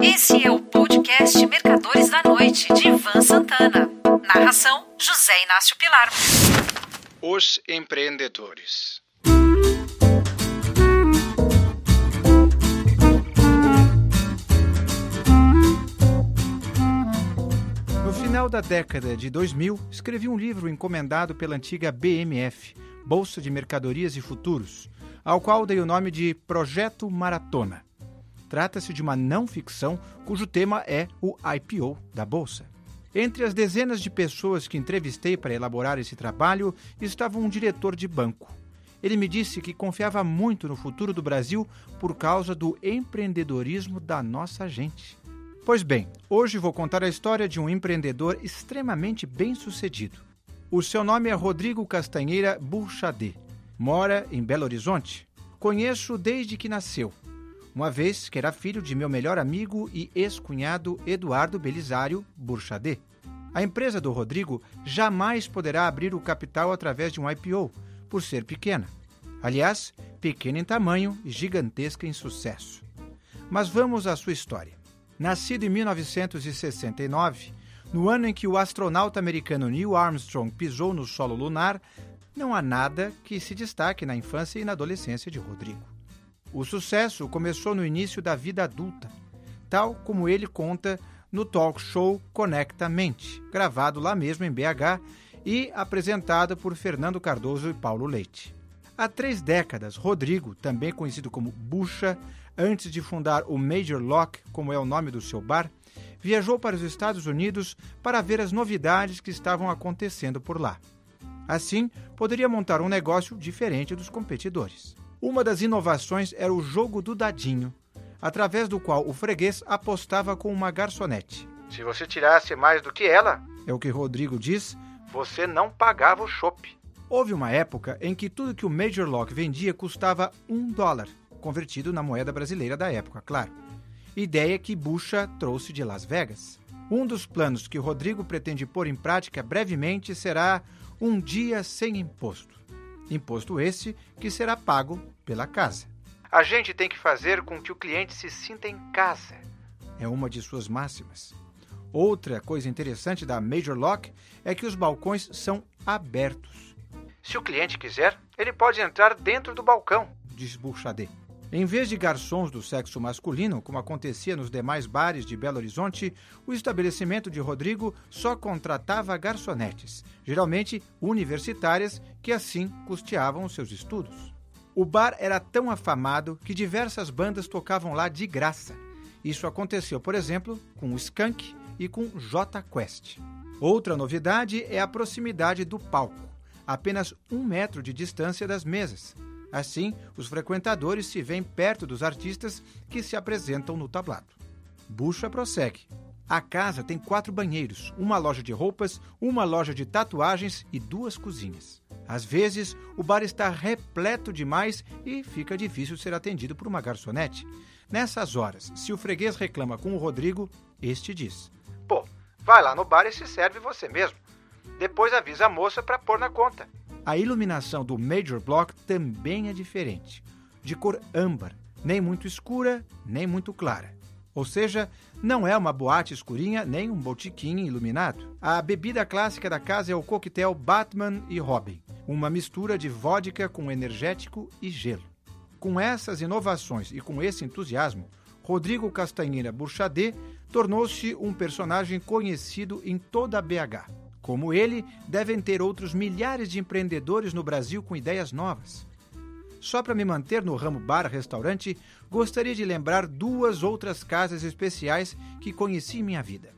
Esse é o podcast Mercadores da Noite, de Ivan Santana. Narração: José Inácio Pilar. Os empreendedores. No final da década de 2000, escrevi um livro encomendado pela antiga BMF, Bolsa de Mercadorias e Futuros, ao qual dei o nome de Projeto Maratona. Trata-se de uma não ficção cujo tema é o IPO da Bolsa. Entre as dezenas de pessoas que entrevistei para elaborar esse trabalho estava um diretor de banco. Ele me disse que confiava muito no futuro do Brasil por causa do empreendedorismo da nossa gente. Pois bem, hoje vou contar a história de um empreendedor extremamente bem-sucedido. O seu nome é Rodrigo Castanheira Burchadê. Mora em Belo Horizonte. Conheço desde que nasceu uma vez que era filho de meu melhor amigo e ex-cunhado Eduardo Belisário Burchadê. A empresa do Rodrigo jamais poderá abrir o capital através de um IPO, por ser pequena. Aliás, pequena em tamanho e gigantesca em sucesso. Mas vamos à sua história. Nascido em 1969, no ano em que o astronauta americano Neil Armstrong pisou no solo lunar, não há nada que se destaque na infância e na adolescência de Rodrigo. O sucesso começou no início da vida adulta, tal como ele conta no talk show Conecta Mente, gravado lá mesmo em BH e apresentado por Fernando Cardoso e Paulo Leite. Há três décadas, Rodrigo, também conhecido como Bucha, antes de fundar o Major Lock, como é o nome do seu bar, viajou para os Estados Unidos para ver as novidades que estavam acontecendo por lá. Assim, poderia montar um negócio diferente dos competidores. Uma das inovações era o jogo do dadinho, através do qual o freguês apostava com uma garçonete. Se você tirasse mais do que ela, é o que Rodrigo diz, você não pagava o chopp. Houve uma época em que tudo que o Major Lock vendia custava um dólar, convertido na moeda brasileira da época, claro. Ideia que Bucha trouxe de Las Vegas. Um dos planos que Rodrigo pretende pôr em prática brevemente será um dia sem imposto. Imposto esse que será pago pela casa. A gente tem que fazer com que o cliente se sinta em casa. É uma de suas máximas. Outra coisa interessante da Major Lock é que os balcões são abertos. Se o cliente quiser, ele pode entrar dentro do balcão, diz Bouchadé. Em vez de garçons do sexo masculino, como acontecia nos demais bares de Belo Horizonte, o estabelecimento de Rodrigo só contratava garçonetes, geralmente universitárias, que assim custeavam seus estudos. O bar era tão afamado que diversas bandas tocavam lá de graça. Isso aconteceu, por exemplo, com o Skank e com J Quest. Outra novidade é a proximidade do palco, apenas um metro de distância das mesas, Assim, os frequentadores se veem perto dos artistas que se apresentam no tablado. Bucha prossegue. A casa tem quatro banheiros, uma loja de roupas, uma loja de tatuagens e duas cozinhas. Às vezes, o bar está repleto demais e fica difícil ser atendido por uma garçonete. Nessas horas, se o freguês reclama com o Rodrigo, este diz: Pô, vai lá no bar e se serve você mesmo. Depois avisa a moça para pôr na conta. A iluminação do Major Block também é diferente, de cor âmbar, nem muito escura, nem muito clara. Ou seja, não é uma boate escurinha nem um botiquim iluminado. A bebida clássica da casa é o coquetel Batman e Robin, uma mistura de vodka com energético e gelo. Com essas inovações e com esse entusiasmo, Rodrigo Castanheira Burchadê tornou-se um personagem conhecido em toda a BH. Como ele, devem ter outros milhares de empreendedores no Brasil com ideias novas. Só para me manter no ramo bar-restaurante, gostaria de lembrar duas outras casas especiais que conheci em minha vida.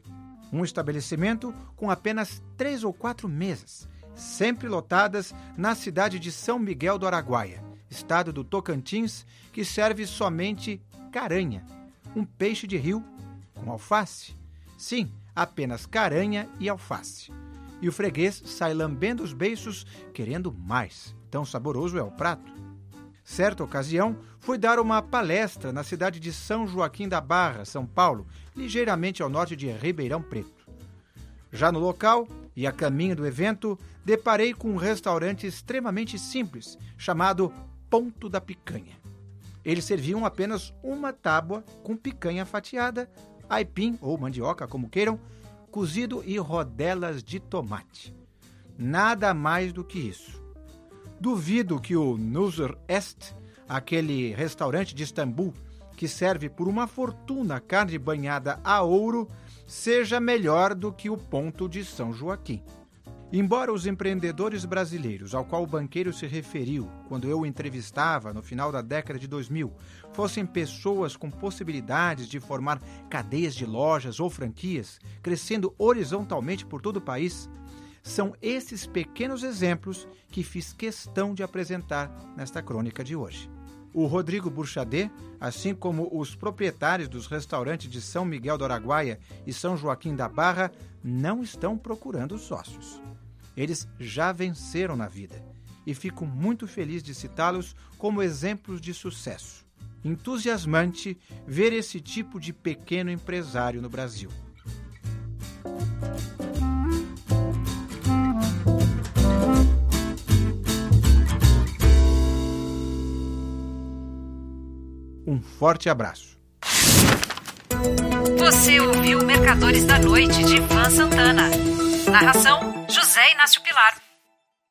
Um estabelecimento com apenas três ou quatro mesas, sempre lotadas na cidade de São Miguel do Araguaia, estado do Tocantins, que serve somente caranha, um peixe de rio com alface. Sim, apenas caranha e alface e o freguês sai lambendo os beiços, querendo mais. Tão saboroso é o prato. Certa ocasião, fui dar uma palestra na cidade de São Joaquim da Barra, São Paulo, ligeiramente ao norte de Ribeirão Preto. Já no local, e a caminho do evento, deparei com um restaurante extremamente simples, chamado Ponto da Picanha. Eles serviam apenas uma tábua com picanha fatiada, aipim ou mandioca, como queiram, cozido e rodelas de tomate. Nada mais do que isso. Duvido que o Nusr Est, aquele restaurante de Istambul que serve por uma fortuna carne banhada a ouro, seja melhor do que o ponto de São Joaquim. Embora os empreendedores brasileiros ao qual o banqueiro se referiu quando eu o entrevistava no final da década de 2000 fossem pessoas com possibilidades de formar cadeias de lojas ou franquias, crescendo horizontalmente por todo o país, são esses pequenos exemplos que fiz questão de apresentar nesta crônica de hoje. O Rodrigo Burchadet, assim como os proprietários dos restaurantes de São Miguel do Araguaia e São Joaquim da Barra, não estão procurando sócios. Eles já venceram na vida e fico muito feliz de citá-los como exemplos de sucesso. Entusiasmante ver esse tipo de pequeno empresário no Brasil. Um forte abraço. Você ouviu Mercadores da Noite de Ivan Santana. Narração José Inácio Pilar.